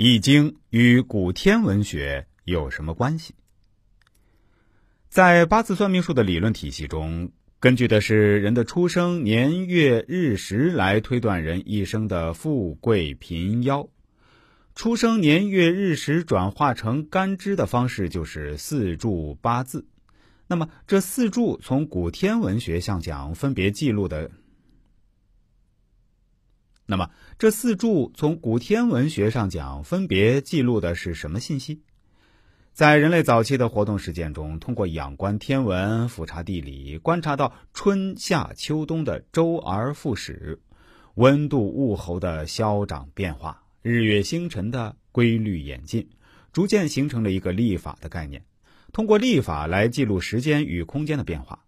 易经》与古天文学有什么关系？在八字算命术的理论体系中，根据的是人的出生年月日时来推断人一生的富贵贫夭。出生年月日时转化成干支的方式就是四柱八字。那么，这四柱从古天文学上讲，分别记录的。那么，这四柱从古天文学上讲，分别记录的是什么信息？在人类早期的活动实践中，通过仰观天文、俯察地理，观察到春夏秋冬的周而复始，温度物候的消长变化，日月星辰的规律演进，逐渐形成了一个历法的概念。通过历法来记录时间与空间的变化。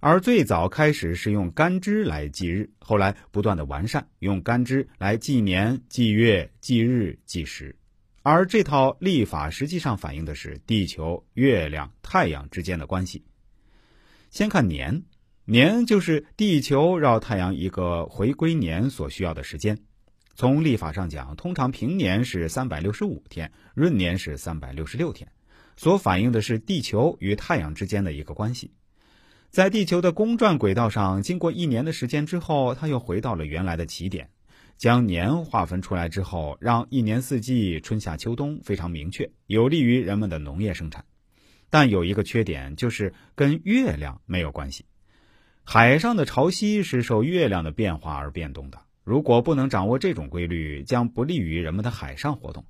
而最早开始是用干支来记日，后来不断的完善，用干支来记年、记月、记日、纪时。而这套历法实际上反映的是地球、月亮、太阳之间的关系。先看年，年就是地球绕太阳一个回归年所需要的时间。从历法上讲，通常平年是三百六十五天，闰年是三百六十六天，所反映的是地球与太阳之间的一个关系。在地球的公转轨道上，经过一年的时间之后，它又回到了原来的起点。将年划分出来之后，让一年四季春夏秋冬非常明确，有利于人们的农业生产。但有一个缺点，就是跟月亮没有关系。海上的潮汐是受月亮的变化而变动的。如果不能掌握这种规律，将不利于人们的海上活动。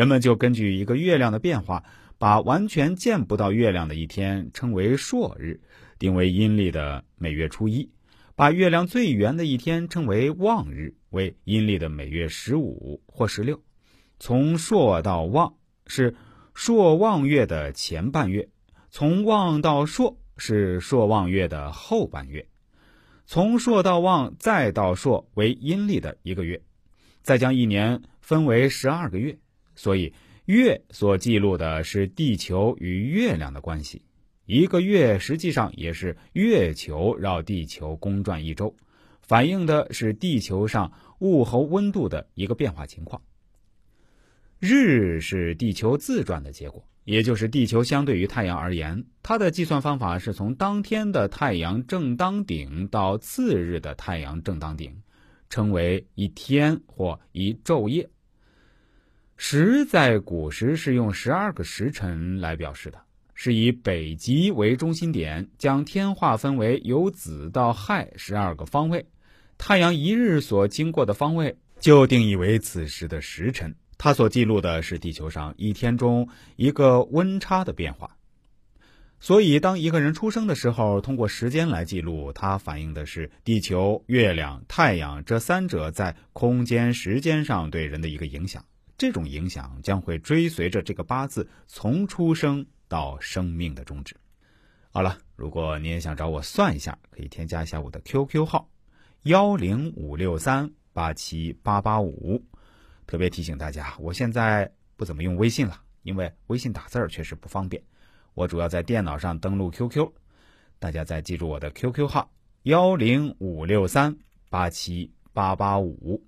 人们就根据一个月亮的变化。把完全见不到月亮的一天称为朔日，定为阴历的每月初一；把月亮最圆的一天称为望日，为阴历的每月十五或十六。从朔到望是朔望月的前半月，从望到朔是朔望月的后半月，从朔到望再到朔为阴历的一个月，再将一年分为十二个月，所以。月所记录的是地球与月亮的关系，一个月实际上也是月球绕地球公转一周，反映的是地球上物候温度的一个变化情况。日是地球自转的结果，也就是地球相对于太阳而言，它的计算方法是从当天的太阳正当顶到次日的太阳正当顶，称为一天或一昼夜。时在古时是用十二个时辰来表示的，是以北极为中心点，将天划分为由子到亥十二个方位，太阳一日所经过的方位就定义为此时的时辰。它所记录的是地球上一天中一个温差的变化。所以，当一个人出生的时候，通过时间来记录，它反映的是地球、月亮、太阳这三者在空间、时间上对人的一个影响。这种影响将会追随着这个八字从出生到生命的终止。好了，如果你也想找我算一下，可以添加一下我的 QQ 号幺零五六三八七八八五。特别提醒大家，我现在不怎么用微信了，因为微信打字儿确实不方便。我主要在电脑上登录 QQ，大家再记住我的 QQ 号幺零五六三八七八八五。